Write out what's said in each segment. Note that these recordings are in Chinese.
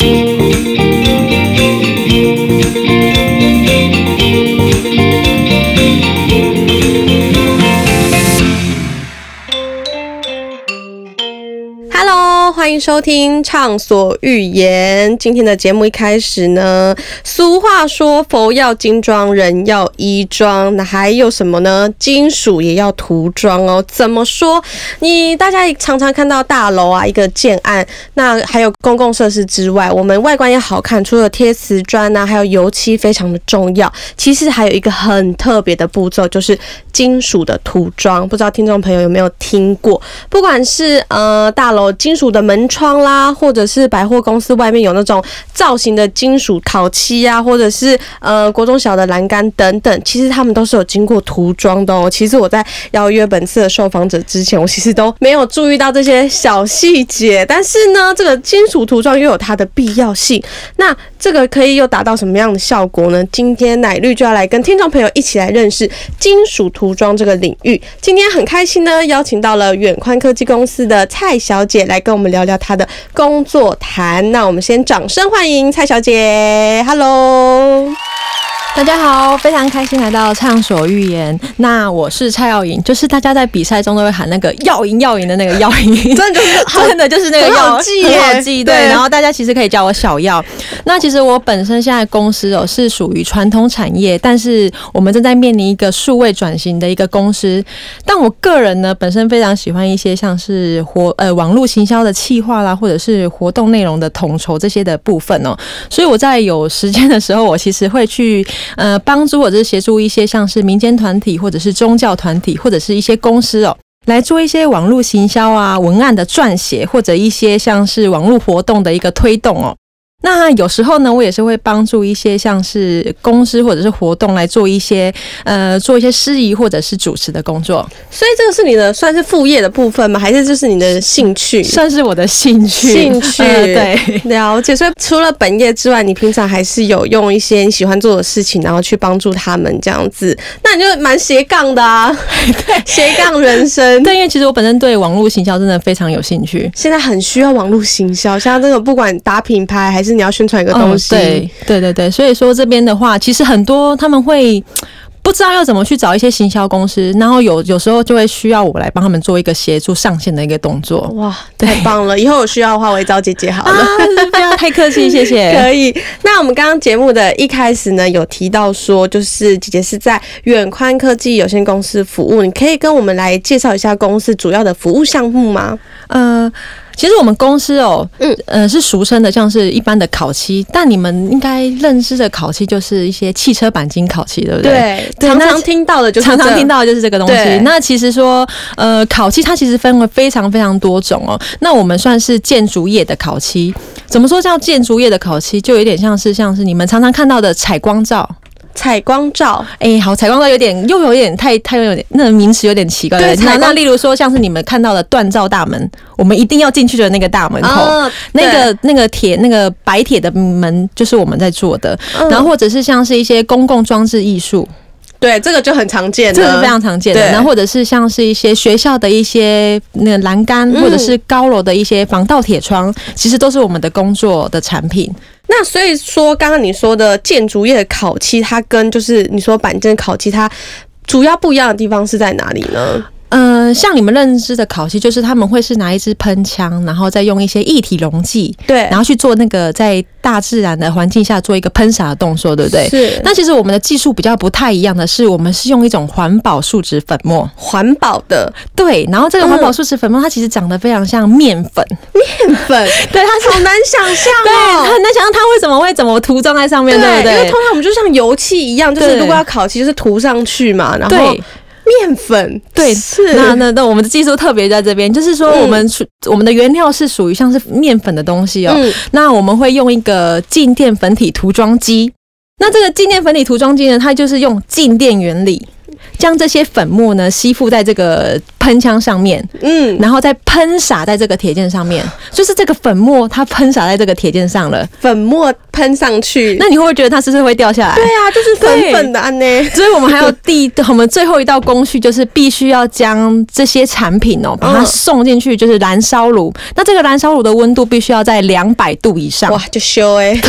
Thank you. 欢迎收听《畅所欲言》。今天的节目一开始呢，俗话说“佛要金装，人要衣装”，那还有什么呢？金属也要涂装哦。怎么说？你大家常常看到大楼啊，一个建案，那还有公共设施之外，我们外观要好看，除了贴瓷砖啊，还有油漆非常的重要。其实还有一个很特别的步骤，就是金属的涂装。不知道听众朋友有没有听过？不管是呃大楼金属的门。门窗啦，或者是百货公司外面有那种造型的金属烤漆啊，或者是呃国中小的栏杆等等，其实他们都是有经过涂装的哦。其实我在邀约本次的受访者之前，我其实都没有注意到这些小细节。但是呢，这个金属涂装又有它的必要性。那这个可以又达到什么样的效果呢？今天奶绿就要来跟听众朋友一起来认识金属涂装这个领域。今天很开心呢，邀请到了远宽科技公司的蔡小姐来跟我们聊聊。他的工作谈，那我们先掌声欢迎蔡小姐，Hello。大家好，非常开心来到畅所欲言。那我是蔡耀颖，就是大家在比赛中都会喊那个耀赢耀赢的那个耀赢，真的就是 真的就是那个耀记，很好记。对，然后大家其实可以叫我小耀。那其实我本身现在公司哦是属于传统产业，但是我们正在面临一个数位转型的一个公司。但我个人呢，本身非常喜欢一些像是活呃网络行销的企划啦，或者是活动内容的统筹这些的部分哦。所以我在有时间的时候，我其实会去。呃，帮助或者是协助一些像是民间团体，或者是宗教团体，或者是一些公司哦，来做一些网络行销啊、文案的撰写，或者一些像是网络活动的一个推动哦。那有时候呢，我也是会帮助一些像是公司或者是活动来做一些呃做一些司仪或者是主持的工作。所以这个是你的算是副业的部分吗？还是就是你的兴趣？算是我的兴趣。兴趣 对，了解。所以除了本业之外，你平常还是有用一些你喜欢做的事情，然后去帮助他们这样子。那你就蛮斜杠的啊，对，斜杠人生。对，因为其实我本身对网络行销真的非常有兴趣。现在很需要网络行销，像这个不管打品牌还是。你要宣传一个东西，对对对对，所以说这边的话，其实很多他们会 不知道要怎么去找一些行销公司，然后有有时候就会需要我来帮他们做一个协助上线的一个动作。哇，太棒了！以后有需要的话，我会找姐姐好了。不要太客气，谢谢。可以。那我们刚刚节目的一开始呢，有提到说，就是姐姐是在远宽科技有限公司服务，你可以跟我们来介绍一下公司主要的服务项目吗？呃。其实我们公司哦，嗯呃是俗称的，像是一般的烤漆，但你们应该认知的烤漆就是一些汽车钣金烤漆，对不对？对，常常听到的就是常常听到的就是这个东西。那其实说，呃，烤漆它其实分为非常非常多种哦。那我们算是建筑业的烤漆，怎么说叫建筑业的烤漆？就有点像是像是你们常常看到的采光罩。采光罩，哎，好，采光罩有点又有点太太有点那个名词有点奇怪。对，那那例如说像是你们看到的锻造大门，我们一定要进去的那个大门口，那个那个铁那个白铁的门就是我们在做的。然后或者是像是一些公共装置艺术。对，这个就很常见，这是非常常见的。那或者是像是一些学校的一些那个栏杆，或者是高楼的一些防盗铁窗，其实都是我们的工作的产品。那所以说，刚刚你说的建筑业的烤漆，它跟就是你说板正烤漆，它主要不一样的地方是在哪里呢？嗯，像你们认知的烤漆，就是他们会是拿一支喷枪，然后再用一些液体溶剂，对，然后去做那个在大自然的环境下做一个喷洒的动作，对不对？是。那其实我们的技术比较不太一样的是，我们是用一种环保树脂粉末，环保的，对。然后这个环保树脂粉末，它其实长得非常像面粉，面粉，对，它好难想象，对，很难想象它为什么会怎么涂装在上面，对不对？因为通常我们就像油漆一样，就是如果要烤漆，就是涂上去嘛，然后。面粉对，是那那那我们的技术特别在这边，就是说我们我们的原料是属于像是面粉的东西哦。那我们会用一个静电粉体涂装机。那这个静电粉体涂装机呢，它就是用静电原理。将这些粉末呢吸附在这个喷枪上面，嗯，然后再喷洒在这个铁件上面，就是这个粉末它喷洒在这个铁件上了，粉末喷上去，那你会不会觉得它是不是会掉下来？对啊，就是粉粉的安呢。所以我们还有第 我们最后一道工序，就是必须要将这些产品哦，把它嗯送进去，就是燃烧炉。那这个燃烧炉的温度必须要在两百度以上。哇，就修哎，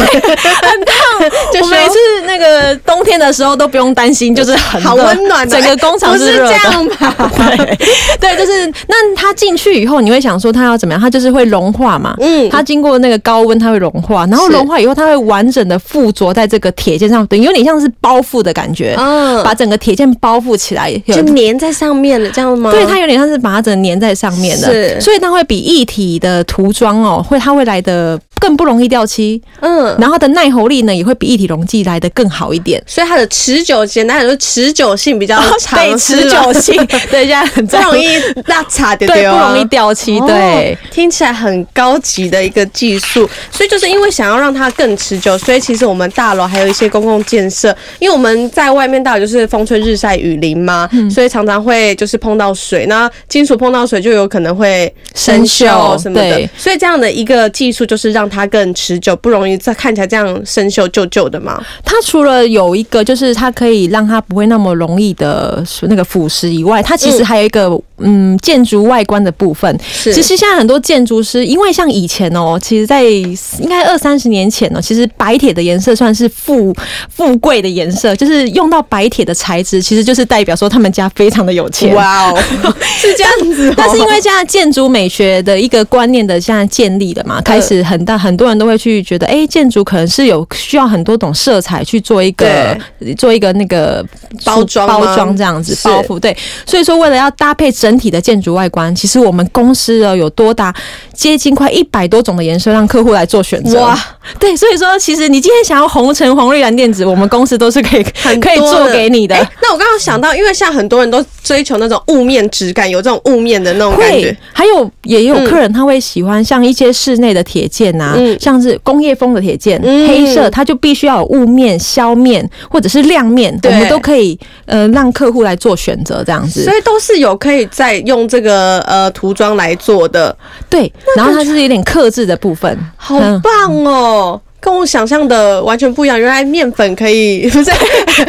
就修我每次那个冬天的时候都不用担心，就是很好温暖的，整个工厂不是。这样吧？对 对，就是那它进去以后，你会想说它要怎么样？它就是会融化嘛。嗯，它经过那个高温，它会融化，然后融化以后，它会完整的附着在这个铁件上，等于有点像是包覆的感觉，嗯，把整个铁件包覆起来。就粘在上面了，这样吗？对，它有点像是把它整个粘在上面的，是所以它会比一体的涂装哦，会它会来的更不容易掉漆，嗯，然后它的耐候力呢也会比一体溶剂来的更好一点。所以它的持久，简单来说，持久性比较长，对，持久性，对，现在很不容易拉差的，对，不啊容易掉漆，哦对。听起来很高级的一个技术，所以就是因为想要让它更持久，所以其实我们大楼还有一些公共建设，因为我们在外面大楼就是风吹日晒雨淋嘛，嗯。所以常常会就是碰到水，那金属碰到水就有可能会生生锈锈什么的。对，所以这样的一个技术就是让它更持久，不容易再看起来这样生锈旧旧的嘛。它除了有一个，就是它可以让它不会那么容易的那个腐蚀以外，它其实还有一个嗯建筑外观的部分。是，其实现在很多建筑师，因为像以前哦，其实在应该二三十年前哦，其实白铁的颜色算是富富贵的颜色，就是用到白铁的材质，其实就是代表说他们家非常的有钱。哇哦，是这样子哦、但是因为现在建筑美学的一个观念的现在建立了嘛，开始很大很多人都会去觉得，哎、建筑可能是有需要很多种色彩去做一个做一个那个包装包装这样子是包覆。对，所以说为了要搭配整体的建筑外观，其实我们公司哦有多达接近快一百多种的颜色让客户来做选择。哇，对，所以说其实你今天想要红橙黄绿蓝靛紫，我们公司都是可以 很可以做给你的。哎那我刚刚想到，因为像很多人都追求那种雾面质感，有这种雾面的那种感觉。，还有也有客人他会喜欢像一些室内的铁件啊，嗯像是工业风的铁件，嗯黑色，它就必须要有雾面、削面或者是亮面，我们都可以呃让客户来做选择这样子所。以都是有可以再用这个呃涂装来做的，对，然后它是有点克制的部分，好嗯棒哦！跟我想象的完全不一样，原来面粉可以 不是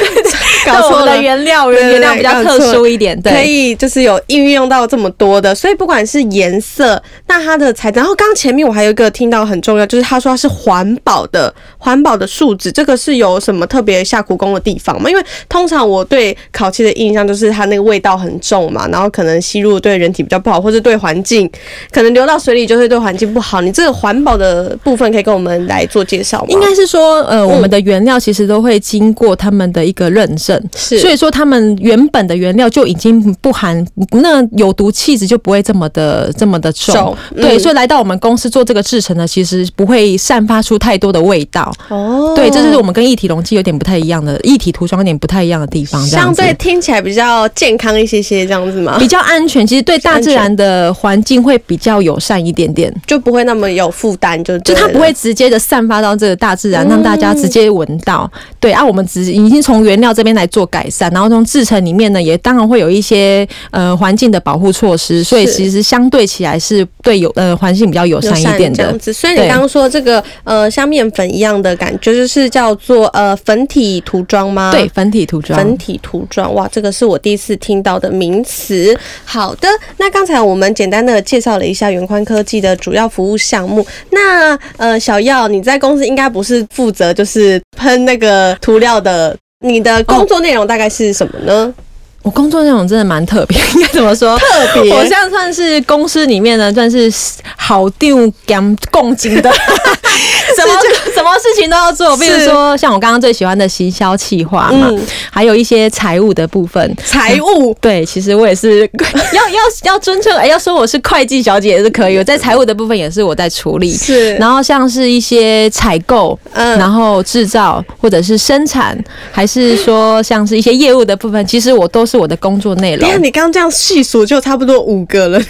搞错了。原料原料比较特殊一点，对可。以就是有运用到这么多的，所以不管是颜色，那它的材质，然后刚刚前面我还有一个听到很重要，就是他说它是环保的，环保的树脂，这个是有什么特别下苦功的地方吗？因为通常我对烤漆的印象就是它那个味道很重嘛，然后可能吸入对人体比较不好，或是对环境可能流到水里就会对环境不好。你这个环保的部分可以跟我们来做介绍吗？应该是说，呃，我们的原料其实都会经过他们的一个认证，是，所以说他们原本的原料就已经不含那有毒气质就不会这么的这么的重。重对，嗯所以来到我们公司做这个制成呢，其实不会散发出太多的味道。哦对，这就是我们跟一体容器有点不太一样的，一体涂装有点不太一样的地方，相对听起来比较健康一些些，这样子吗？比较安全。其实对大自然的环境会比较友善一点点。就不会那么有负担，就就它不会直接的散发到这个大自然，嗯让大家直接闻到。对啊，我们只已经从原料这边来做改善，然后从制成里面呢，也当然会有一些呃环境的保护措施，所以其实相对起来是对有呃环境比较友善一点的这样。子。所以你刚刚说这个呃像面粉一样的感觉，就是叫做呃粉体涂装吗？对，。粉体涂装。粉体涂装，哇，这个是我第一次听到的名词。好的，那刚才我们简单的介绍了一下元宽科技的主要服务项目。那呃，小耀，你在公司应该不是负责就是喷那个涂料的，你的工作内容大概是什么呢？我工作内容真的蛮特别，应该怎么说？特别我现在算是公司里面呢，算是好丢干共进的，什么什么事情都要做。比如说，像我刚刚最喜欢的行销企划嘛，嗯，还有一些财务的部分。财务对，其实我也是 要要要尊称，哎，要说我是会计小姐也是可以。我在财务的部分也是我在处理，是，然后像是一些采购，嗯然后制造或者是生产，还是说像是一些业务的部分，其实我都是我的工作内容你刚刚这样细数就差不多五个了，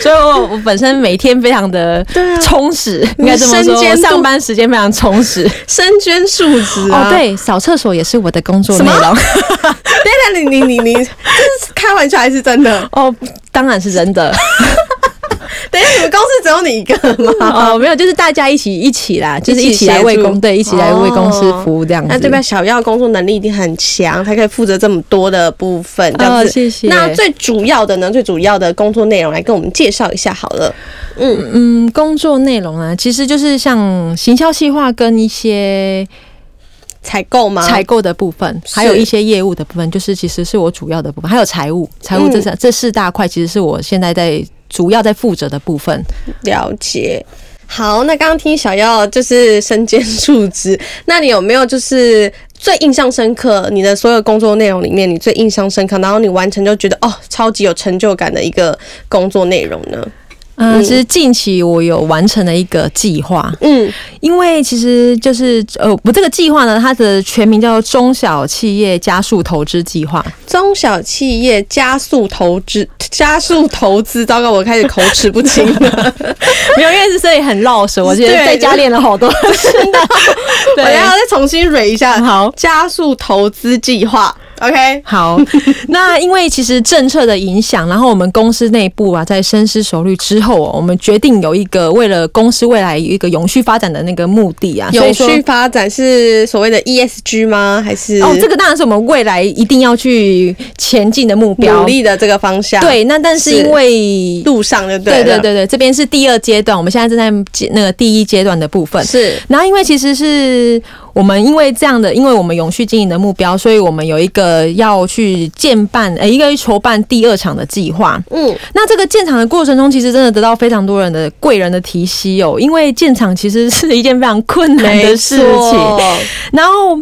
所以我我本身每天非常的充实，应该这么说，上班时间非常充实。身兼数职啊。哦，，对，扫厕所也是我的工作内容。你你你你，这是开玩笑还是真的？哦，当然是真的。等一下你们公司只有你一个吗？哦，没有，就是大家一起一起啦，就是一起来为公对，一起来为公司哦服务这样子。那这边？小耀工作能力一定很强，才可以负责这么多的部分，这样哦，子。谢谢。那最主要的呢？最主要的工作内容来跟我们介绍一下好了。嗯，嗯，工作内容呢，其实就是像行销计划跟一些采购吗？采购的部分，还有一些业务的部分，就是其实是我主要的部分，还有财务，财务嗯这三、这四大块，其实是我现在在主要在负责的部分。了解。好，那刚刚听小耀就是身兼数职，那你有没有就是最印象深刻？你的所有工作内容里面，你最印象深刻，然后你完成就觉得哦，超级有成就感的一个工作内容呢？嗯，嗯其实近期我有完成了一个计划，嗯，因为其实就是呃，我这个计划呢，它的全名叫做中小企业加速投资计划。中小企业加速投资，加速投资，糟糕，我开始口齿不清了。没有，因为是所以很绕舌，我觉得在家练了好多 次。我要再重新蕊一下。好加速投资计划，OK。好，那因为其实政策的影响，然后我们公司内部啊，在深思熟虑之后、哦，我们决定有一个为了公司未来有一个永续发展的那个目的啊，永续发展是所谓的 ESG 吗？还是哦，这个当然是我们未来一定要去前进的目标努。力的这个方向？，对，那但是是因为路上就对对了对对对，这边是第二阶段，我们现在正在阶那个第一阶段的部分。是然后，因为其实是我们因为这样的，因为我们永续经营的目标，所以我们有一个要去建办呃一个筹办第二场的计划。嗯，那这个建厂的过程中，其实真的得到非常多人的贵人的提携哦，因为建厂其实是一件非常困难的事情。然后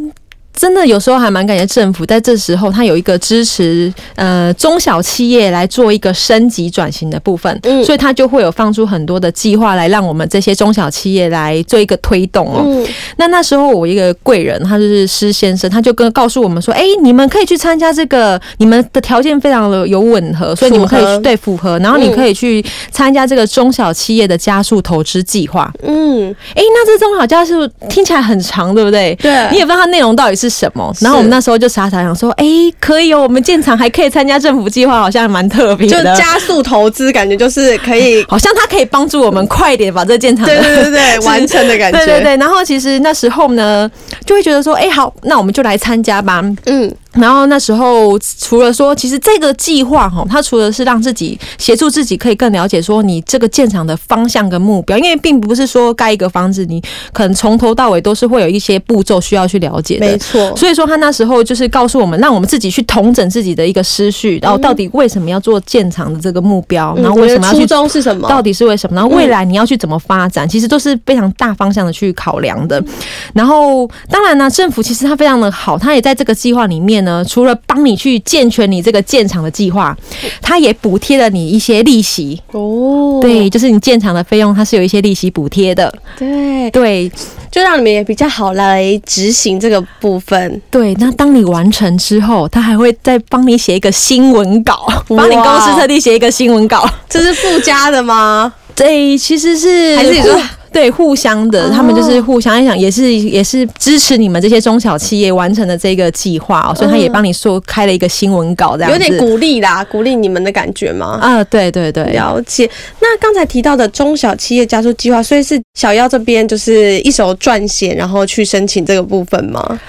真的有时候还蛮感谢政府在这时候，它有一个支持呃中小企业来做一个升级转型的部分，嗯所以他就会有放出很多的计划来让我们这些中小企业来做一个推动哦。嗯，那那时候我一个贵人，他就是施先生，他就跟告诉我们说，哎、你们可以去参加这个，你们的条件非常的有吻合，所以你们可以去对符合，然后你可以去参加这个中小企业的加速投资计划。嗯，哎、那这中小加速听起来很长，对不对？对你也不知道它内容到底是什么。然后我们那时候就傻傻想说，哎、可以哦，我们建厂还可以参加政府计划，好像还蛮特别就。加速投资，感觉就是可以，好像它可以帮助我们快一点把这个建厂的对对对对，完成的感觉。对对，对，然后其实那时候呢，就会觉得说，哎、好，那我们就来参加吧。嗯，然后那时候除了说，其实这个计划哈，它除了是让自己协助自己可以更了解说你这个建厂的方向跟目标，因为并不是说盖一个房子，你可能从头到尾都是会有一些步骤需要去了解的。没错。所以说，他那时候就是告诉我们，让我们自己去统整自己的一个思绪，然后到底为什么要做建厂的这个目标，嗯然后为什么要去初衷是什么？到底是为什么？然后未来你要去怎么发展，其实都是非常大方向的去考量的。然后当然呢，政府其实它非常的好，它也在这个计划里面呢，除了帮你去健全你这个建厂的计划，它也补贴了你一些利息。哦，对，就是你建厂的费用，它是有一些利息补贴的。对，对就让你们也比较好来执行这个部分。对，那当你完成之后，他还会再帮你写一个新闻稿，帮你公司特地写一个新闻稿。这是附加的吗？对，其实是还是你说互对互相的，哦他们就是互相想，也是也是支持你们这些中小企业完成的这个计划哦，所以他也帮你说开了一个新闻稿，这样子有点鼓励啦，鼓励你们的感觉吗？啊，对对对，了解。那刚才提到的中小企业加速计划，所以是小妖这边就是一手撰写，然后去申请这个部分吗？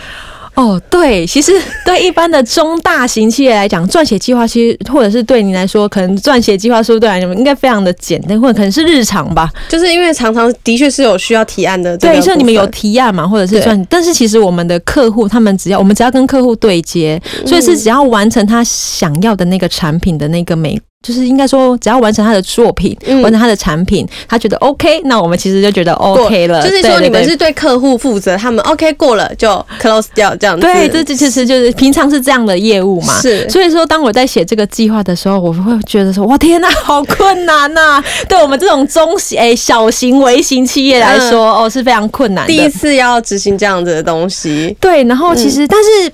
哦，对，其实 对一般的中大型企业来讲，撰写计划其实或者是对你来说，可能撰写计划书对你们应该非常的简单，或者可能是日常吧。就是因为常常的确是有需要提案的对，分，像你们有提案嘛，或者是对。算，但是其实我们的客户他们只要我们只要跟客户对接，所以是只要完成他想要的那个产品的那个美，就是应该说只要完成他的作品，嗯完成他的产品，他觉得 OK，那我们其实就觉得 OK 了。就是说你们是对客户负责，他们 OK 过了就 close 掉这样子。对，这这其实就是平常是这样的业务嘛。是所以说，当我在写这个计划的时候，我会觉得说，哇天呐，好困难呐、对我们这种中型诶、小型微型企业来说，哦是非常困难的。第一次要执行这样子的东西。对，然后其实、但是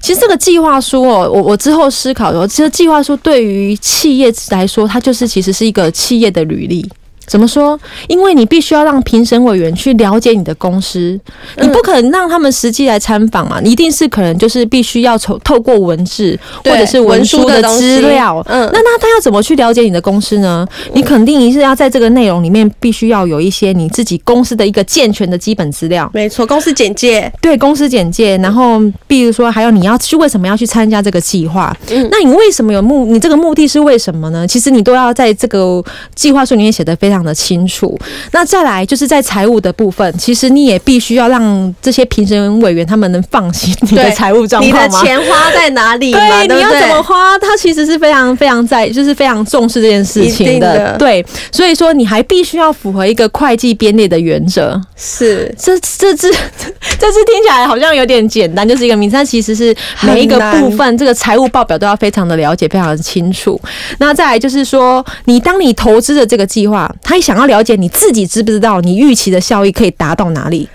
其实这个计划书哦，我我之后思考说，其实计划书对于企业业来说，它就是其实是一个企业的履历。怎么说？因为你必须要让评审委员去了解你的公司，你不可能让他们实际来参访嘛，你一定是可能就是必须要从透过文字或者是文书的资料。嗯，那那他要怎么去了解你的公司呢？你肯定是要在这个内容里面必须要有一些你自己公司的一个健全的基本资料。没错，公司简介。对，公司简介。然后，比如说还有你要去为什么要去参加这个计划？嗯，那你为什么有目？你这个目的是为什么呢？其实你都要在这个计划书里面写的非常。的清楚，那再来就是在财务的部分，其实你也必须要让这些评审委员他们能放心你的财务状况吗？你的钱花在哪里？对，你要怎么花？他其实是非常非常在，就是非常重视这件事情的。对，所以说你还必须要符合一个会计编列的原则。是，这这 这这次听起来好像有点简单，就是一个名但其实是每一个部分，这个财务报表都要非常的了解，非常的清楚。那再来就是说，你当你投资的这个计划。他想要了解你自己知不知道你预期的效益可以达到哪里，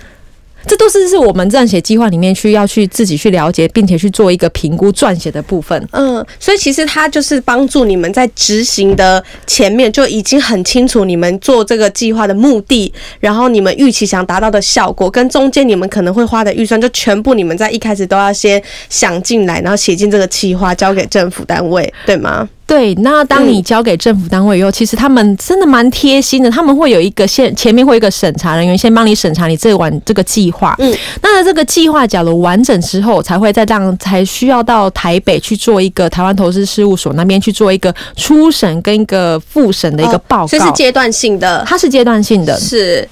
这都是是我们撰写计划里面去要去自己去了解，并且去做一个评估撰写的部分。嗯，所以其实它就是帮助你们在执行的前面就已经很清楚你们做这个计划的目的，然后你们预期想达到的效果，跟中间你们可能会花的预算，就全部你们在一开始都要先想进来，然后写进这个计划交给政府单位，对吗？对，那当你交给政府单位以后，其实他们真的蛮贴心的，他们会有一个先前面会一个审查人员先帮你审查你这完这个计划。嗯，那这个计划假如完整之后，才会再让才需要到台北去做一个台湾投资事务所那边去做一个初审跟一个复审的一个报告。这是阶段性的，它是阶段性的，是。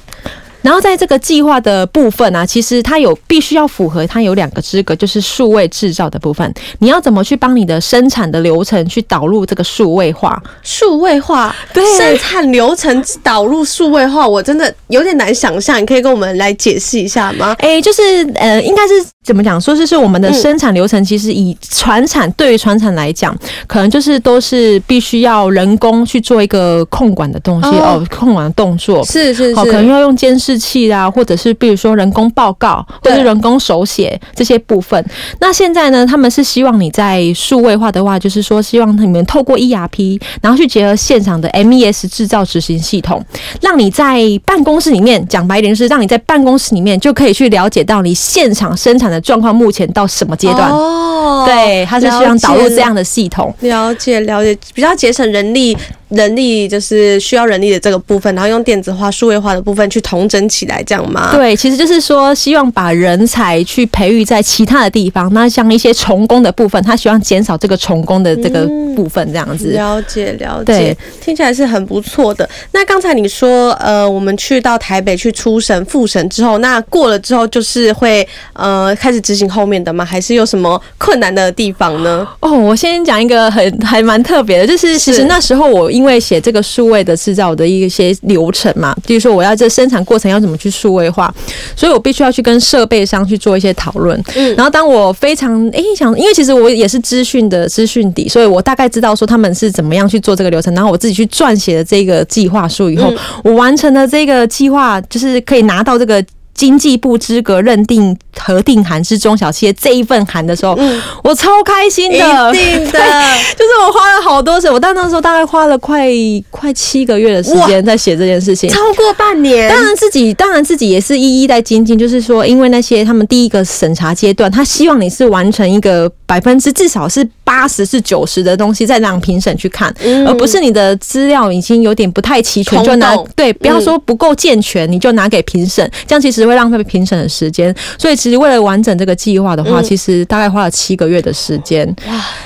然后在这个计划的部分啊，其实它有必须要符合，它有两个资格，就是数位制造的部分。你要怎么去帮你的生产的流程去导入这个数位化？数位化，对，生产流程导入数位化，我真的有点难想象，你可以跟我们来解释一下吗？哎，就是呃，应该是怎么讲？说是是我们的生产流程，其实以船产对于船产来讲，可能就是都是必须要人工去做一个控管的东西哦，控管的动作是是是，可能要用监视。器啊，或者是比如说人工报告，或者是人工手写这些部分。那现在呢，他们是希望你在数位化的话，就是说希望你们透过 ERP，然后去结合现场的 MES 制造执行系统，让你在办公室里面讲白点是，让你在办公室里面就可以去了解到你现场生产的状况目前到什么阶段。哦，对，他是希望导入这样的系统，了解了解，比较节省人力。人力就是需要人力的这个部分，然后用电子化、数位化的部分去统整起来，这样吗？对，其实就是说，希望把人才去培育在其他的地方。那像一些重工的部分，他希望减少这个重工的这个部分，这样子。了解了解，听起来是很不错的。那刚才你说，呃，我们去到台北去初审、复审之后，那过了之后就是会呃开始执行后面的吗？还是有什么困难的地方呢？哦，我先讲一个很还蛮特别的，就是其实那时候我因为写这个数位的制造的一些流程嘛，比如说我要这生产过程要怎么去数位化，所以我必须要去跟设备商去做一些讨论。嗯，然后当我非常哎想，因为其实我也是资讯的资讯底，所以我大概知道说他们是怎么样去做这个流程，然后我自己去撰写了这个计划书以后，我完成了这个计划，就是可以拿到这个。经济部资格认定核定函是中小企业这一份函的时候，我超开心的，一定的，就是我花了好多时，我到那时候大概花了快快七个月的时间在写这件事情，超过半年。当然自己当然自己也是一一在精进，就是说，因为那些他们第一个审查阶段，他希望你是完成一个百分之至少是八十是九十的东西，再让评审去看，而不是你的资料已经有点不太齐全就拿对，不要说不够健全，你就拿给评审，这样其实。会浪费评审的时间，所以其实为了完整这个计划的话，其实大概花了七个月的时间。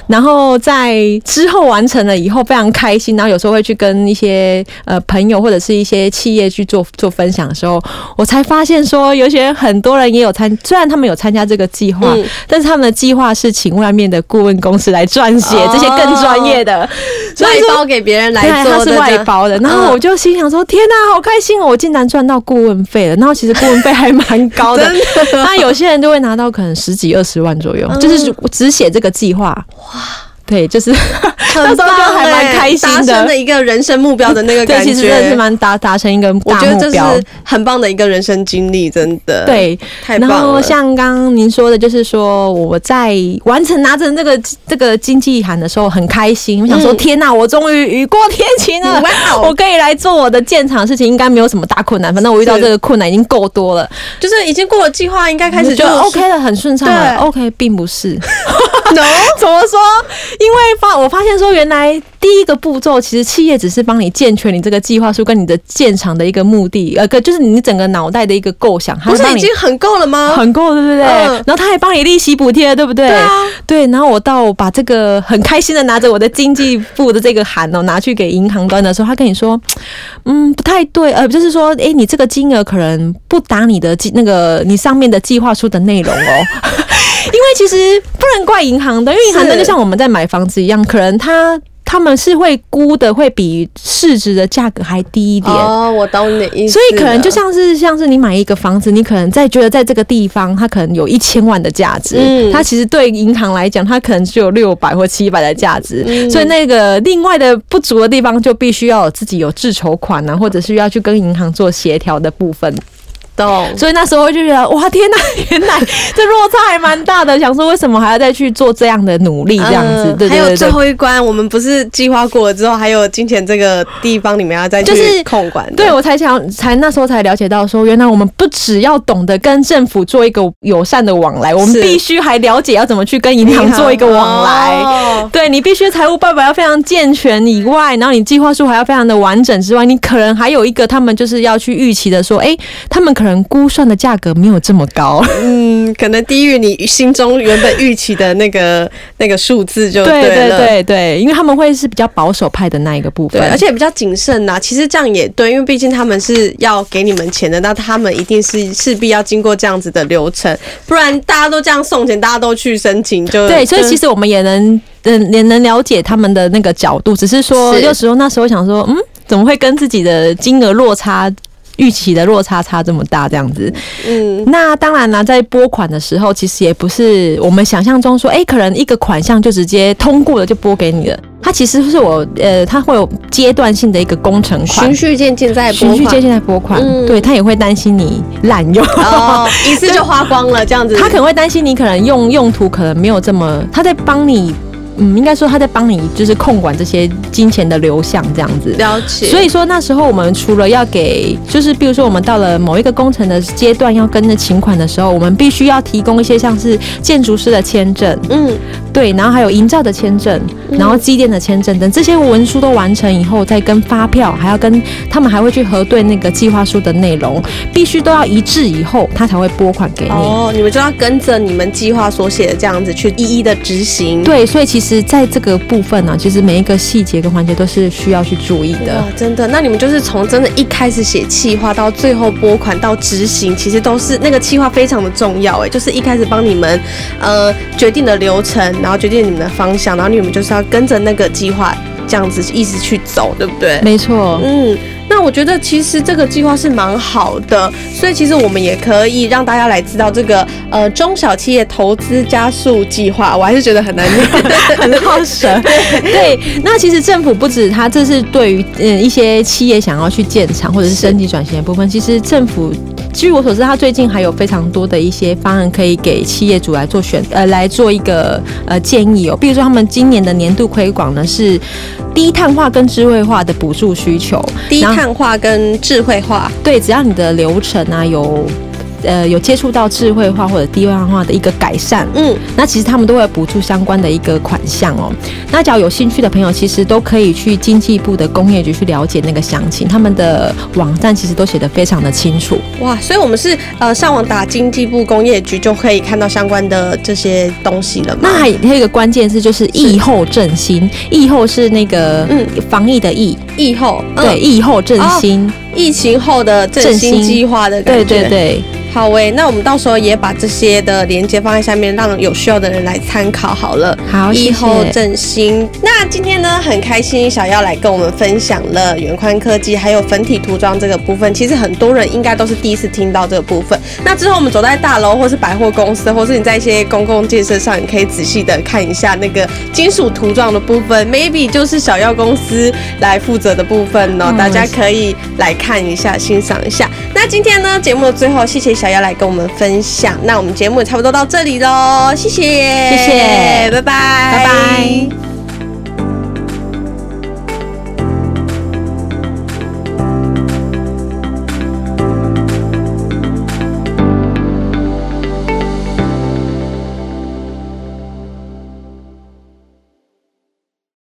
然后在之后完成了以后，非常开心。然后有时候会去跟一些呃朋友或者是一些企业去做做分享的时候，我才发现说，有些很多人也有参，虽然他们有参加这个计划，但是他们的计划是请外面的顾问公司来撰写这些更专业的，外包给别人来做，他是外包的。然后我就心想说，天哪，好开心哦！我竟然赚到顾问费了。然后其实顾问费。还蛮高的，那有些人就会拿到可能十几二十万左右，就是只写这个计划。哇，对，就是很 那时候就还蛮欸开心的达成了一个人生目标的那个，感觉，其实真的是蛮达达成一个大我觉得这是。很棒的一个人生经历，真的，，对，太棒了。然后像刚刚您说的，就是说我在完成拿着这个这个经济函的时候很开心，我想说嗯天呐，我终于雨过天晴了，我可以来做我的建厂事情，应该没有什么大困难。反正我遇到这个困难已经够多了，就是已经过了计划，应该开始就就 OK 了，很顺畅了。对 OK，并不是。No，怎么说？因为发我发现说，原来第一个步骤其实企业只是帮你健全你这个计划书跟你的建厂的一个目的，呃，个就是你整个脑袋的一个构想，它不是已经很够了吗？很够，对不对？嗯然后他还帮你利息补贴，对不对？对啊，对，然后我到把这个很开心的拿着我的经济部的这个函哦，拿去给银行端的时候，他跟你说，嗯，不太对，呃，就是说，诶，你这个金额可能不达你的计那个你上面的计划书的内容哦。因为其实不能怪银行的，因为银行端是就像我们在买房子一样，可能他他们是会估的会比市值的价格还低一点。哦，我懂你意思所，以可能就像是像是你买一个房子，你可能在觉得在这个地方它可能有一千万的价值，嗯它其实对银行来讲，它可能只有六百或七百的价值，嗯所以那个另外的不足的地方就必须要有自己有自筹款啊，或者是要去跟银行做协调的部分。懂。所以那时候就觉得哇天哪，原来这落差还蛮大的，想说为什么还要再去做这样的努力这样子？嗯还有最对对对对。后一关，我们不是计划过了之后，还有金钱这个地方，你们要再去就是控管的。对，我才想，才那时候才了解到说，原来我们不只要懂得跟政府做一个友善的往来，我们必须还了解要怎么去跟银行做一个往来。哦对你必须财务报表要非常健全以外，然后你计划书还要非常的完整之外，你可能还有一个他们就是要去预期的说，哎，他们可能估算的价格没有这么高，嗯，可能低于你心中原本预期的那个那个数字就对对了。对对，因为他们会是比较保守派的那一个部分，对，而且比较谨慎呐。其实这样也对，因为毕竟他们是要给你们钱的，那他们一定是势必要经过这样子的流程，不然大家都这样送钱，大家都去申请，就对，所以其实我们也能，嗯，也能了解他们的那个角度，只是说有时候那时候想说，嗯，怎么会跟自己的金额落差？预期的落差差这么大，这样子。嗯，那当然啦，在拨款的时候，其实也不是我们想象中说，哎、可能一个款项就直接通过了就拨给你了。它其实是我呃，它会有阶段性的一个工程款循，序渐进在循序渐进在拨款。嗯对，他也会担心你滥用。哦，一次就花光了这样子。他可能会担心你可能用用途可能没有这么，他在帮你，嗯，应该说他在帮你就是控管这些金钱的流向这样子。了解，所以说那时候我们除了要给，就是比如说我们到了某一个工程的阶段要跟着请款的时候，我们必须要提供一些像是建筑师的签证，嗯，对，然后还有营造的签证，然后机电的签证等这些文书都完成以后，再跟发票，还要跟他们还会去核对那个计划书的内容，必须都要一致以后，他才会拨款给你。哦，你们就要跟着你们计划所写的这样子去一一的执行。对，所以其实在这个部分呢、其实每一个细节跟环节都是需要去注意的哇。，真的，那你们就是从真的一开始写计划到最后拨款到执行，其实都是那个计划非常的重要哎，就是一开始帮你们呃决定的流程，然后决定你们的方向，然后你们就是要跟着那个计划这样子一直去走，对不对？没错，嗯，那我觉得其实这个计划是蛮好的，所以其实我们也可以让大家来知道这个呃中小企业投资加速计划，我还是觉得很难念。很好神。对，那其实政府不止它，这是对于嗯一些企业想要去建厂或者是升级转型的部分，其实政府。据我所知，他最近还有非常多的一些方案可以给企业主来做选呃来做一个呃建议哦。比如说，他们今年的年度推广呢是低碳化跟智慧化的补助需求，低碳化跟智慧化，对，只要你的流程啊有呃有接触到智慧化或者低碳化的一个改善，嗯，那其实他们都会补助相关的一个款项哦。那只要有兴趣的朋友，其实都可以去经济部的工业局去了解那个详情，他们的网站其实都写得非常的清楚。哇，所以我们是呃上网打经济部工业局就可以看到相关的这些东西了吗？那还还有一个关键是就是疫后振兴，疫后是那个嗯。防疫的疫，疫后，嗯。对，疫后振兴，疫情后的振兴计划的感对觉，对对。好诶，那我们到时候也把这些的链接放在下面，让有需要的人来参考好了。好，以后。振兴。那今天呢，很开心小妖来跟我们分享了远宽科技还有粉体涂装这个部分。其实很多人应该都是第一次听到这个部分。那之后我们走在大楼，或是百货公司，或是你在一些公共建设上，你可以仔细的看一下那个金属涂装的部分，maybe 就是小妖公司来负责的部分哦。嗯大家可以来看一下，欣赏一下。那今天呢，节目的最后，谢谢小妖来跟我们分享。那我们节目也差不多到这里喽，谢谢，谢谢拜拜，拜拜。